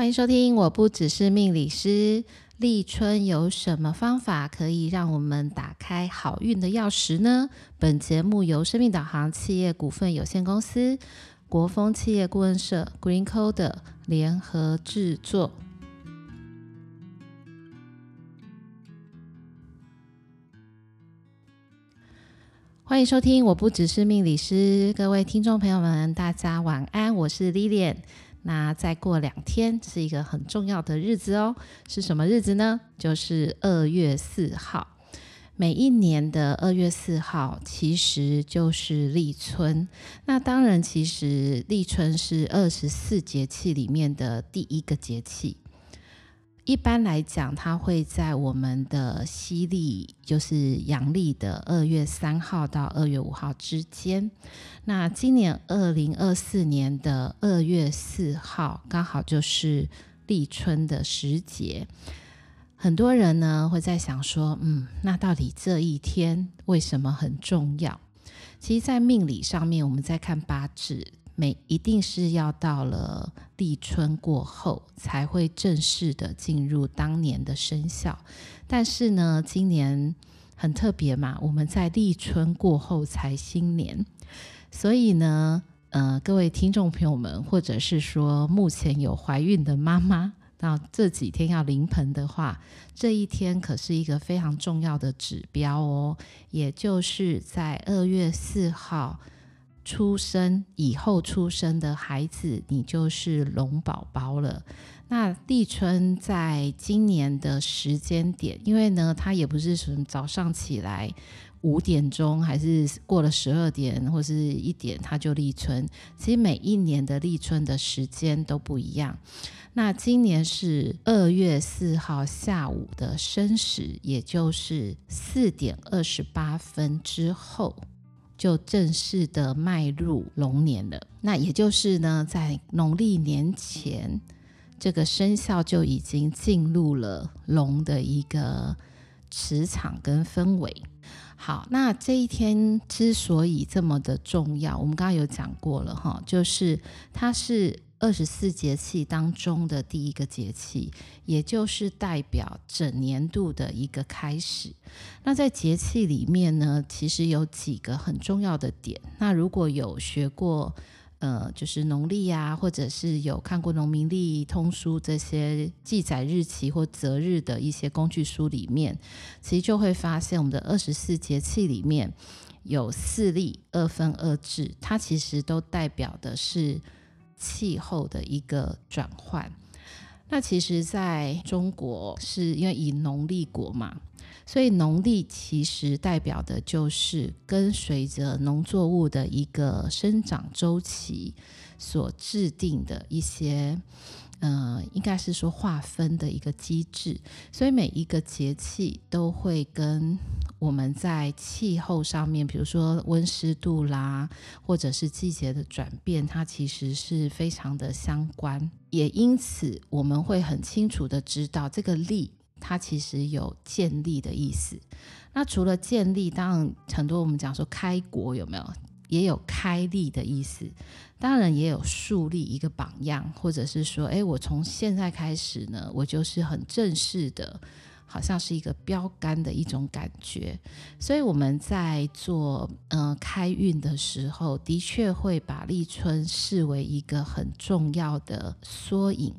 欢迎收听，我不只是命理师。立春有什么方法可以让我们打开好运的钥匙呢？本节目由生命导航企业股份有限公司、国风企业顾问社 GreenCoder 联合制作。欢迎收听，我不只是命理师。各位听众朋友们，大家晚安，我是 Lilian。那再过两天是一个很重要的日子哦，是什么日子呢？就是二月四号。每一年的二月四号其实就是立春。那当然，其实立春是二十四节气里面的第一个节气。一般来讲，它会在我们的西历，就是阳历的二月三号到二月五号之间。那今年二零二四年的二月四号，刚好就是立春的时节。很多人呢会在想说，嗯，那到底这一天为什么很重要？其实，在命理上面，我们在看八字。每一定是要到了立春过后，才会正式的进入当年的生肖。但是呢，今年很特别嘛，我们在立春过后才新年，所以呢，呃，各位听众朋友们，或者是说目前有怀孕的妈妈，那这几天要临盆的话，这一天可是一个非常重要的指标哦，也就是在二月四号。出生以后出生的孩子，你就是龙宝宝了。那立春在今年的时间点，因为呢，它也不是什么早上起来五点钟，还是过了十二点或是一点，它就立春。其实每一年的立春的时间都不一样。那今年是二月四号下午的申时，也就是四点二十八分之后。就正式的迈入龙年了。那也就是呢，在农历年前，这个生肖就已经进入了龙的一个磁场跟氛围。好，那这一天之所以这么的重要，我们刚刚有讲过了哈，就是它是。二十四节气当中的第一个节气，也就是代表整年度的一个开始。那在节气里面呢，其实有几个很重要的点。那如果有学过，呃，就是农历啊，或者是有看过农民历、通书这些记载日期或择日的一些工具书里面，其实就会发现，我们的二十四节气里面有四历二分二至，它其实都代表的是。气候的一个转换，那其实在中国是因为以农立国嘛，所以农历其实代表的就是跟随着农作物的一个生长周期所制定的一些。呃，应该是说划分的一个机制，所以每一个节气都会跟我们在气候上面，比如说温湿度啦，或者是季节的转变，它其实是非常的相关。也因此，我们会很清楚的知道，这个立它其实有建立的意思。那除了建立，当然很多我们讲说开国有没有？也有开立的意思，当然也有树立一个榜样，或者是说，诶，我从现在开始呢，我就是很正式的，好像是一个标杆的一种感觉。所以我们在做呃开运的时候，的确会把立春视为一个很重要的缩影。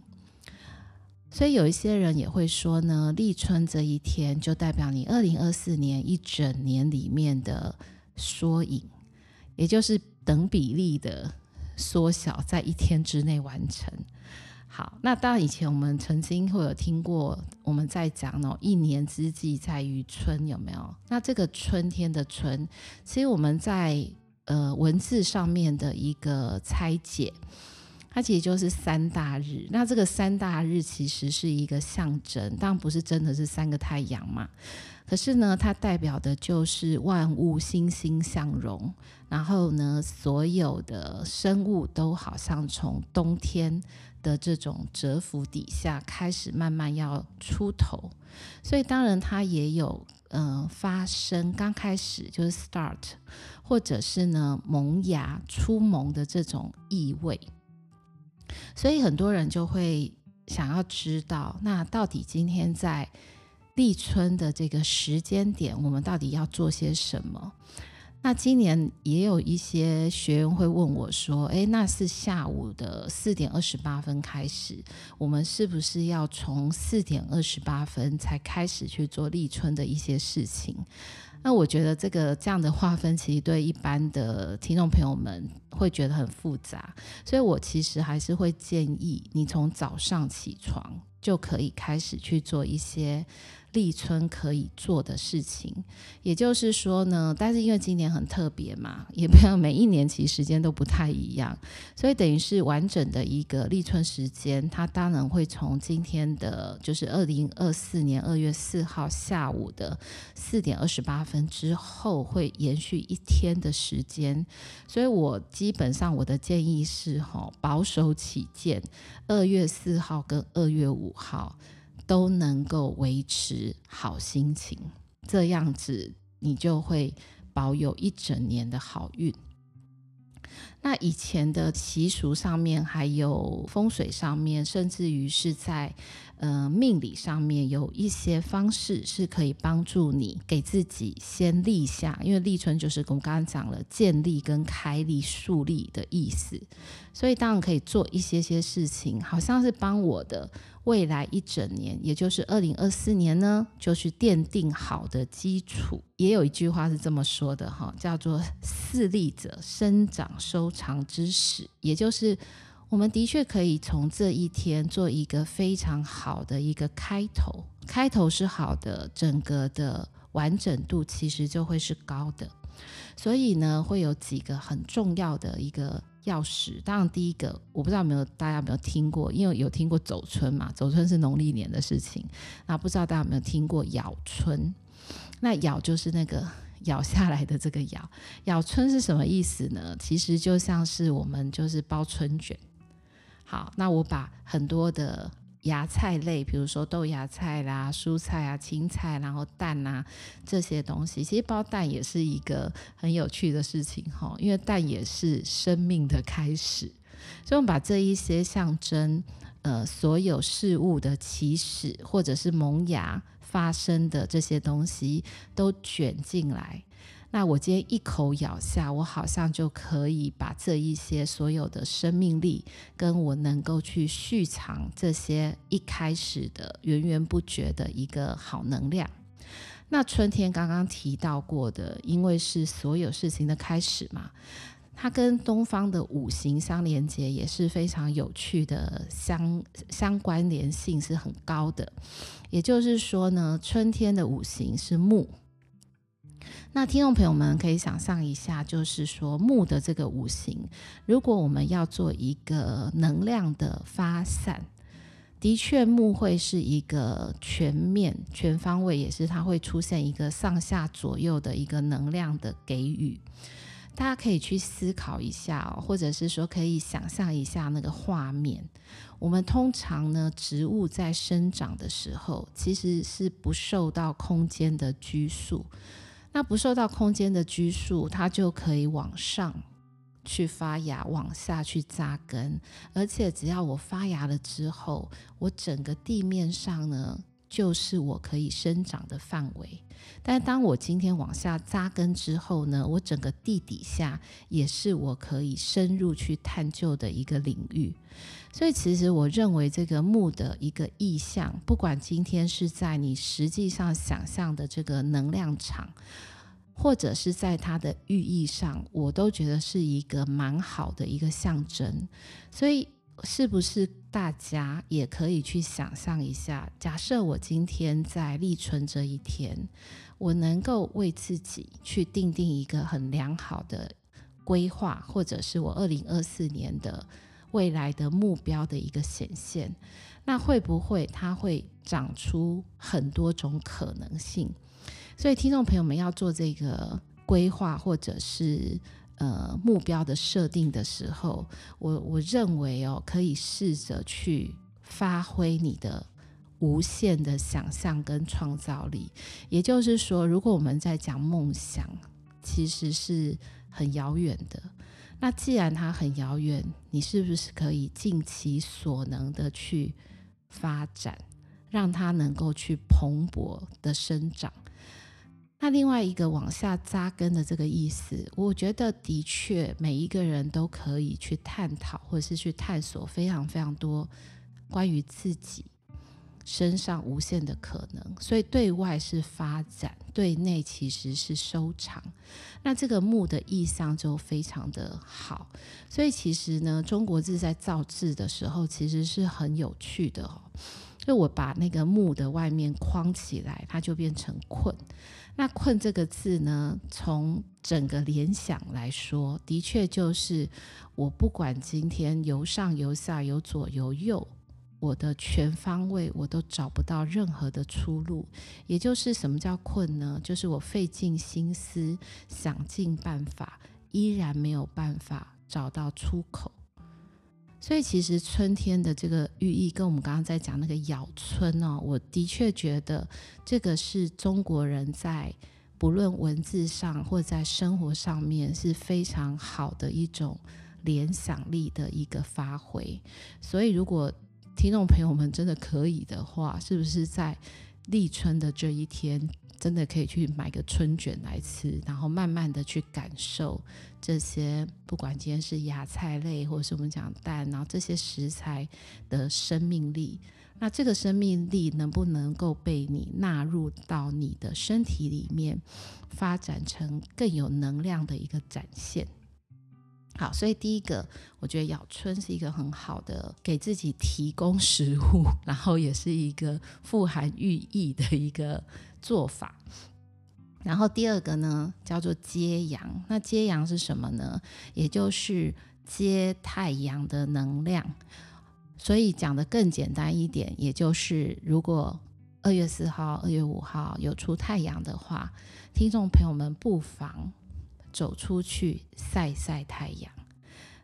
所以有一些人也会说呢，立春这一天就代表你二零二四年一整年里面的缩影。也就是等比例的缩小，在一天之内完成。好，那当然以前我们曾经会有听过，我们在讲哦，一年之计在于春，有没有？那这个春天的春，其实我们在呃文字上面的一个拆解，它其实就是三大日。那这个三大日其实是一个象征，当然不是真的是三个太阳嘛。可是呢，它代表的就是万物欣欣向荣，然后呢，所有的生物都好像从冬天的这种蛰伏底下开始慢慢要出头，所以当然它也有嗯、发生刚开始就是 start，或者是呢萌芽出萌的这种意味，所以很多人就会。想要知道，那到底今天在立春的这个时间点，我们到底要做些什么？那今年也有一些学员会问我说：“诶，那是下午的四点二十八分开始，我们是不是要从四点二十八分才开始去做立春的一些事情？”那我觉得这个这样的划分，其实对一般的听众朋友们会觉得很复杂，所以我其实还是会建议你从早上起床就可以开始去做一些。立春可以做的事情，也就是说呢，但是因为今年很特别嘛，也不要每一年其实时间都不太一样，所以等于是完整的一个立春时间，它当然会从今天的，就是二零二四年二月四号下午的四点二十八分之后，会延续一天的时间，所以我基本上我的建议是，哈，保守起见，二月四号跟二月五号。都能够维持好心情，这样子你就会保有一整年的好运。那以前的习俗上面，还有风水上面，甚至于是在呃命理上面，有一些方式是可以帮助你给自己先立下，因为立春就是我们刚刚讲了建立跟开立树立的意思，所以当然可以做一些些事情，好像是帮我的。未来一整年，也就是二零二四年呢，就是奠定好的基础。也有一句话是这么说的哈，叫做“四立者，生长收藏之始”，也就是我们的确可以从这一天做一个非常好的一个开头。开头是好的，整个的完整度其实就会是高的。所以呢，会有几个很重要的一个。钥匙，当然第一个，我不知道有没有大家有没有听过，因为有听过走春嘛，走春是农历年的事情。那不知道大家有没有听过咬春？那咬就是那个咬下来的这个咬，咬春是什么意思呢？其实就像是我们就是包春卷。好，那我把很多的。芽菜类，比如说豆芽菜啦、蔬菜啊、青菜，然后蛋啊这些东西，其实包蛋也是一个很有趣的事情哈，因为蛋也是生命的开始，所以我们把这一些象征呃所有事物的起始或者是萌芽发生的这些东西都卷进来。那我今天一口咬下，我好像就可以把这一些所有的生命力，跟我能够去蓄藏这些一开始的源源不绝的一个好能量。那春天刚刚提到过的，因为是所有事情的开始嘛，它跟东方的五行相连接也是非常有趣的相相关联性是很高的。也就是说呢，春天的五行是木。那听众朋友们可以想象一下，就是说木的这个五行，如果我们要做一个能量的发散，的确木会是一个全面、全方位，也是它会出现一个上下左右的一个能量的给予。大家可以去思考一下哦，或者是说可以想象一下那个画面。我们通常呢，植物在生长的时候，其实是不受到空间的拘束。那不受到空间的拘束，它就可以往上去发芽，往下去扎根。而且只要我发芽了之后，我整个地面上呢，就是我可以生长的范围。但当我今天往下扎根之后呢，我整个地底下也是我可以深入去探究的一个领域。所以，其实我认为这个木的一个意象，不管今天是在你实际上想象的这个能量场，或者是在它的寓意上，我都觉得是一个蛮好的一个象征。所以，是不是大家也可以去想象一下？假设我今天在立春这一天，我能够为自己去定定一个很良好的规划，或者是我二零二四年的。未来的目标的一个显现，那会不会它会长出很多种可能性？所以听众朋友们要做这个规划或者是呃目标的设定的时候，我我认为哦，可以试着去发挥你的无限的想象跟创造力。也就是说，如果我们在讲梦想，其实是很遥远的。那既然它很遥远，你是不是可以尽其所能的去发展，让它能够去蓬勃的生长。那另外一个往下扎根的这个意思，我觉得的确每一个人都可以去探讨，或者是去探索非常非常多关于自己身上无限的可能。所以对外是发展，对内其实是收藏。那这个木的意象就非常的好。所以其实呢，中国字在造字的时候其实是很有趣的哦。就我把那个木的外面框起来，它就变成困。那“困”这个字呢，从整个联想来说，的确就是我不管今天由上由下由左由右，我的全方位我都找不到任何的出路。也就是什么叫困呢？就是我费尽心思想尽办法，依然没有办法找到出口。所以其实春天的这个寓意，跟我们刚刚在讲那个咬春哦，我的确觉得这个是中国人在不论文字上或在生活上面是非常好的一种联想力的一个发挥。所以如果听众朋友们真的可以的话，是不是在立春的这一天，真的可以去买个春卷来吃，然后慢慢的去感受这些，不管今天是芽菜类，或是我们讲蛋，然后这些食材的生命力，那这个生命力能不能够被你纳入到你的身体里面，发展成更有能量的一个展现？好，所以第一个，我觉得咬春是一个很好的给自己提供食物，然后也是一个富含寓意的一个做法。然后第二个呢，叫做接阳。那接阳是什么呢？也就是接太阳的能量。所以讲得更简单一点，也就是如果二月四号、二月五号有出太阳的话，听众朋友们不妨。走出去晒晒太阳。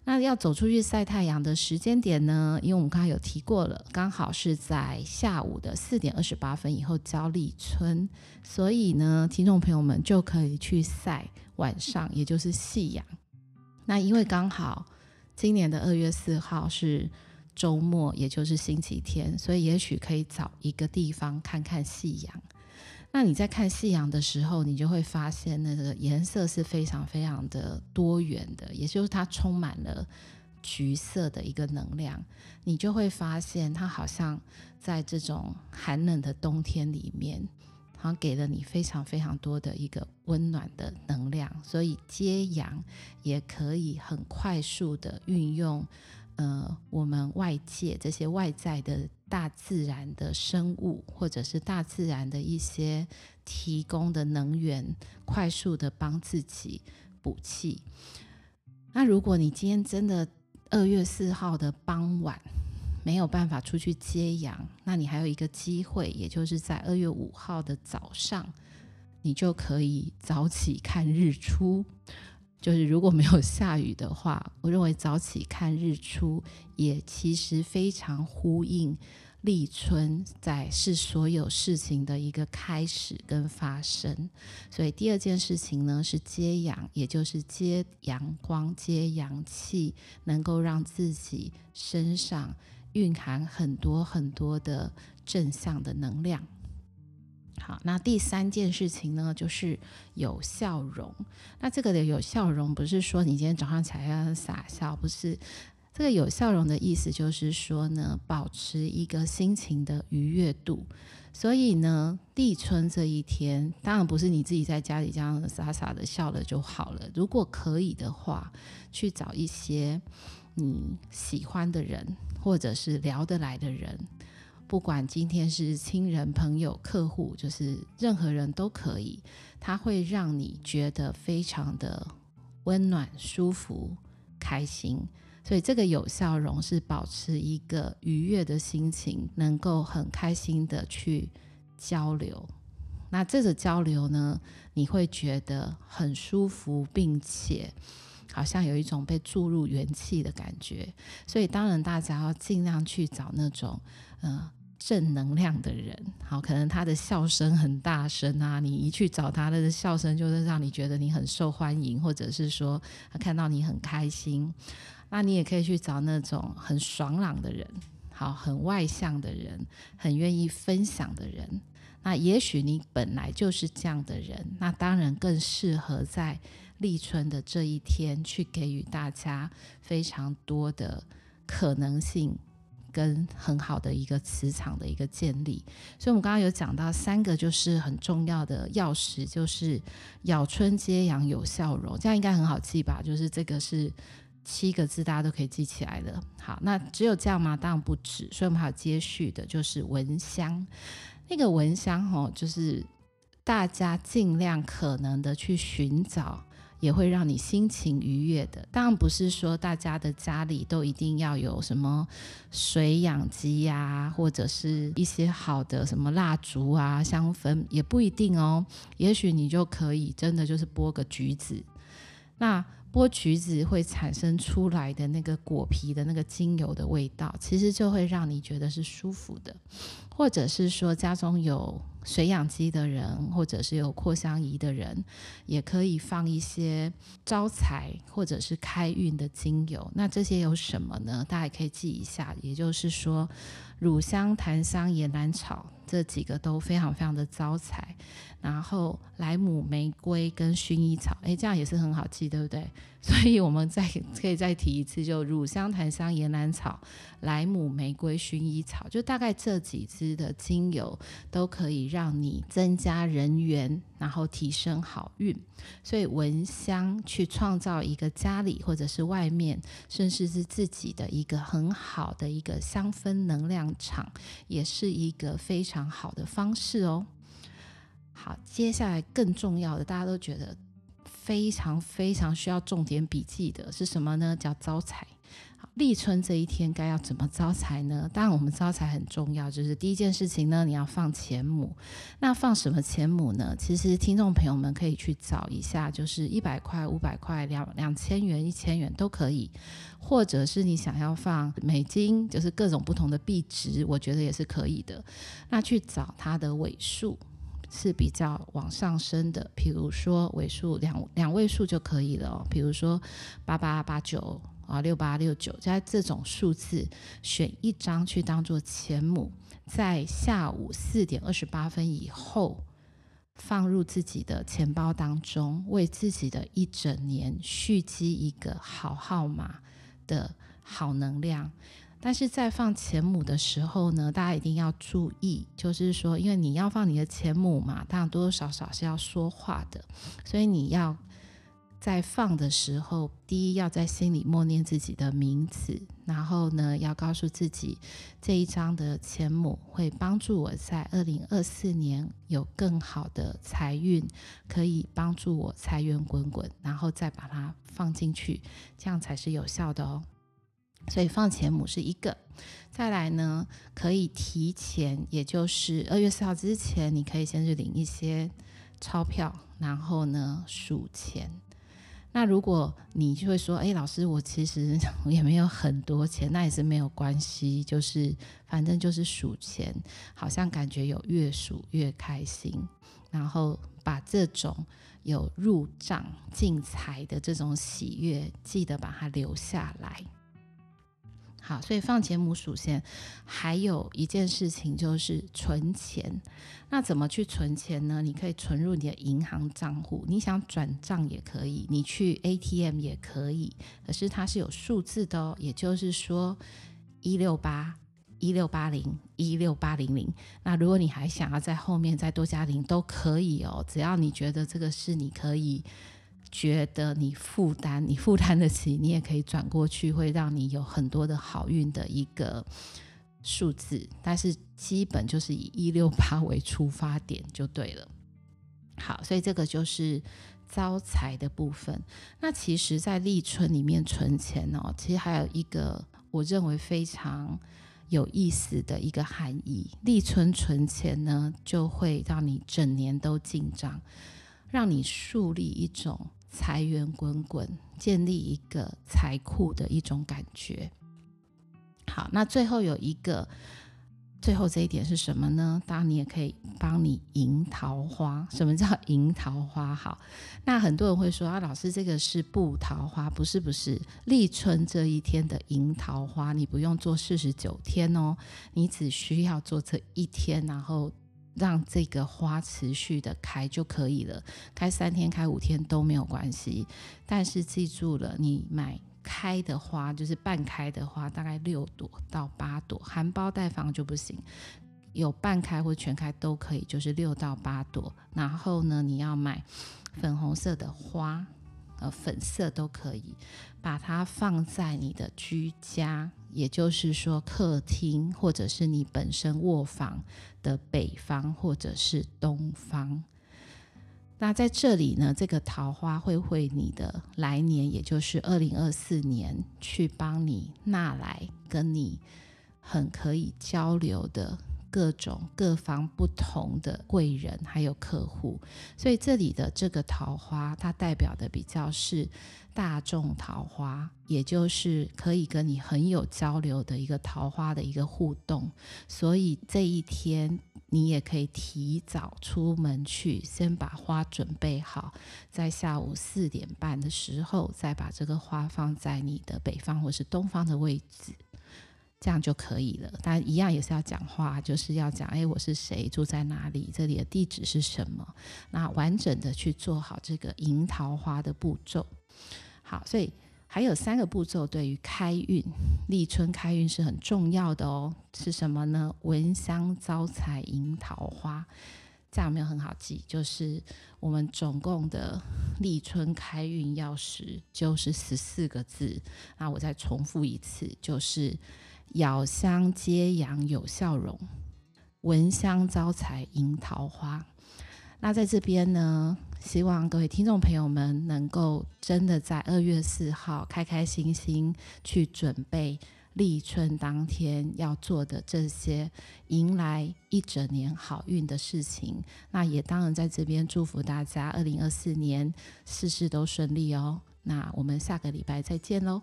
那要走出去晒太阳的时间点呢？因为我们刚刚有提过了，刚好是在下午的四点二十八分以后交立春，所以呢，听众朋友们就可以去晒晚上，也就是夕阳。那因为刚好今年的二月四号是周末，也就是星期天，所以也许可以找一个地方看看夕阳。那你在看夕阳的时候，你就会发现那个颜色是非常非常的多元的，也就是它充满了橘色的一个能量。你就会发现它好像在这种寒冷的冬天里面，好像给了你非常非常多的一个温暖的能量。所以接阳也可以很快速的运用。呃，我们外界这些外在的大自然的生物，或者是大自然的一些提供的能源，快速的帮自己补气。那如果你今天真的二月四号的傍晚没有办法出去接阳，那你还有一个机会，也就是在二月五号的早上，你就可以早起看日出。就是如果没有下雨的话，我认为早起看日出也其实非常呼应立春，在是所有事情的一个开始跟发生。所以第二件事情呢是接阳，也就是接阳光、接阳气，能够让自己身上蕴含很多很多的正向的能量。好，那第三件事情呢，就是有笑容。那这个的有笑容，不是说你今天早上起来要傻笑，不是。这个有笑容的意思，就是说呢，保持一个心情的愉悦度。所以呢，立春这一天，当然不是你自己在家里这样傻傻的笑了就好了。如果可以的话，去找一些你喜欢的人，或者是聊得来的人。不管今天是亲人、朋友、客户，就是任何人都可以，它会让你觉得非常的温暖、舒服、开心。所以这个有笑容是保持一个愉悦的心情，能够很开心的去交流。那这个交流呢，你会觉得很舒服，并且好像有一种被注入元气的感觉。所以当然大家要尽量去找那种，嗯、呃。正能量的人，好，可能他的笑声很大声啊，你一去找他的笑声，就是让你觉得你很受欢迎，或者是说他看到你很开心。那你也可以去找那种很爽朗的人，好，很外向的人，很愿意分享的人。那也许你本来就是这样的人，那当然更适合在立春的这一天去给予大家非常多的可能性。跟很好的一个磁场的一个建立，所以我们刚刚有讲到三个就是很重要的钥匙，就是咬春接阳有笑容，这样应该很好记吧？就是这个是七个字，大家都可以记起来的。好，那只有这样吗？当然不止，所以我们还有接续的，就是闻香。那个闻香哦，就是大家尽量可能的去寻找。也会让你心情愉悦的。当然不是说大家的家里都一定要有什么水养机呀，或者是一些好的什么蜡烛啊、香氛，也不一定哦。也许你就可以真的就是剥个橘子，那剥橘子会产生出来的那个果皮的那个精油的味道，其实就会让你觉得是舒服的。或者是说家中有水养机的人，或者是有扩香仪的人，也可以放一些招财或者是开运的精油。那这些有什么呢？大家也可以记一下。也就是说，乳香、檀香、岩兰草这几个都非常非常的招财。然后莱姆、玫瑰跟薰衣草，哎，这样也是很好记，对不对？所以我们再可以再提一次，就乳香、檀香、岩兰草、莱姆、玫瑰、薰衣草，就大概这几支的精油都可以让你增加人缘，然后提升好运。所以闻香去创造一个家里或者是外面，甚至是自己的一个很好的一个香氛能量场，也是一个非常常好的方式哦。好，接下来更重要的，大家都觉得。非常非常需要重点笔记的是什么呢？叫招财。好，立春这一天该要怎么招财呢？当然，我们招财很重要，就是第一件事情呢，你要放钱母。那放什么钱母呢？其实听众朋友们可以去找一下，就是一百块、五百块、两两千元、一千元都可以，或者是你想要放美金，就是各种不同的币值，我觉得也是可以的。那去找它的尾数。是比较往上升的，比如说尾数两两位数就可以了哦。比如说八八八九啊，六八六九，在这种数字选一张去当做钱母，在下午四点二十八分以后放入自己的钱包当中，为自己的一整年蓄积一个好号码的好能量。但是在放钱母的时候呢，大家一定要注意，就是说，因为你要放你的钱母嘛，当然多多少少是要说话的，所以你要在放的时候，第一要在心里默念自己的名字，然后呢，要告诉自己这一张的钱母会帮助我在二零二四年有更好的财运，可以帮助我财源滚滚，然后再把它放进去，这样才是有效的哦。所以放钱母是一个，再来呢，可以提前，也就是二月四号之前，你可以先去领一些钞票，然后呢数钱。那如果你就会说，哎，老师，我其实 也没有很多钱，那也是没有关系，就是反正就是数钱，好像感觉有越数越开心，然后把这种有入账进财的这种喜悦，记得把它留下来。好，所以放钱母数钱，还有一件事情就是存钱。那怎么去存钱呢？你可以存入你的银行账户，你想转账也可以，你去 ATM 也可以。可是它是有数字的哦，也就是说一六八一六八零一六八零零。那如果你还想要在后面再多加零，都可以哦，只要你觉得这个是你可以。觉得你负担，你负担得起，你也可以转过去，会让你有很多的好运的一个数字。但是基本就是以一六八为出发点就对了。好，所以这个就是招财的部分。那其实，在立春里面存钱哦，其实还有一个我认为非常有意思的一个含义。立春存钱呢，就会让你整年都进账，让你树立一种。财源滚滚，建立一个财库的一种感觉。好，那最后有一个最后这一点是什么呢？当然你也可以帮你迎桃花。什么叫迎桃花？好，那很多人会说啊，老师这个是布桃花，不是不是，立春这一天的迎桃花，你不用做四十九天哦，你只需要做这一天，然后让这个花持续的开就可以了，开三天、开五天都没有关系。但是记住了，你买。开的花就是半开的花，大概六朵到八朵，含苞待放就不行。有半开或全开都可以，就是六到八朵。然后呢，你要买粉红色的花，呃，粉色都可以，把它放在你的居家，也就是说客厅或者是你本身卧房的北方或者是东方。那在这里呢，这个桃花会为你的来年，也就是二零二四年，去帮你纳来跟你很可以交流的各种各方不同的贵人，还有客户。所以这里的这个桃花，它代表的比较是大众桃花，也就是可以跟你很有交流的一个桃花的一个互动。所以这一天。你也可以提早出门去，先把花准备好，在下午四点半的时候，再把这个花放在你的北方或是东方的位置，这样就可以了。但一样也是要讲话，就是要讲，哎，我是谁，住在哪里，这里的地址是什么，那完整的去做好这个迎桃花的步骤。好，所以。还有三个步骤，对于开运、立春开运是很重要的哦。是什么呢？闻香招财迎桃花，这样没有很好记？就是我们总共的立春开运钥匙就是十四个字。那我再重复一次，就是咬香接阳有笑容，闻香招财迎桃花。那在这边呢，希望各位听众朋友们能够真的在二月四号开开心心去准备立春当天要做的这些迎来一整年好运的事情。那也当然在这边祝福大家二零二四年事事都顺利哦。那我们下个礼拜再见喽。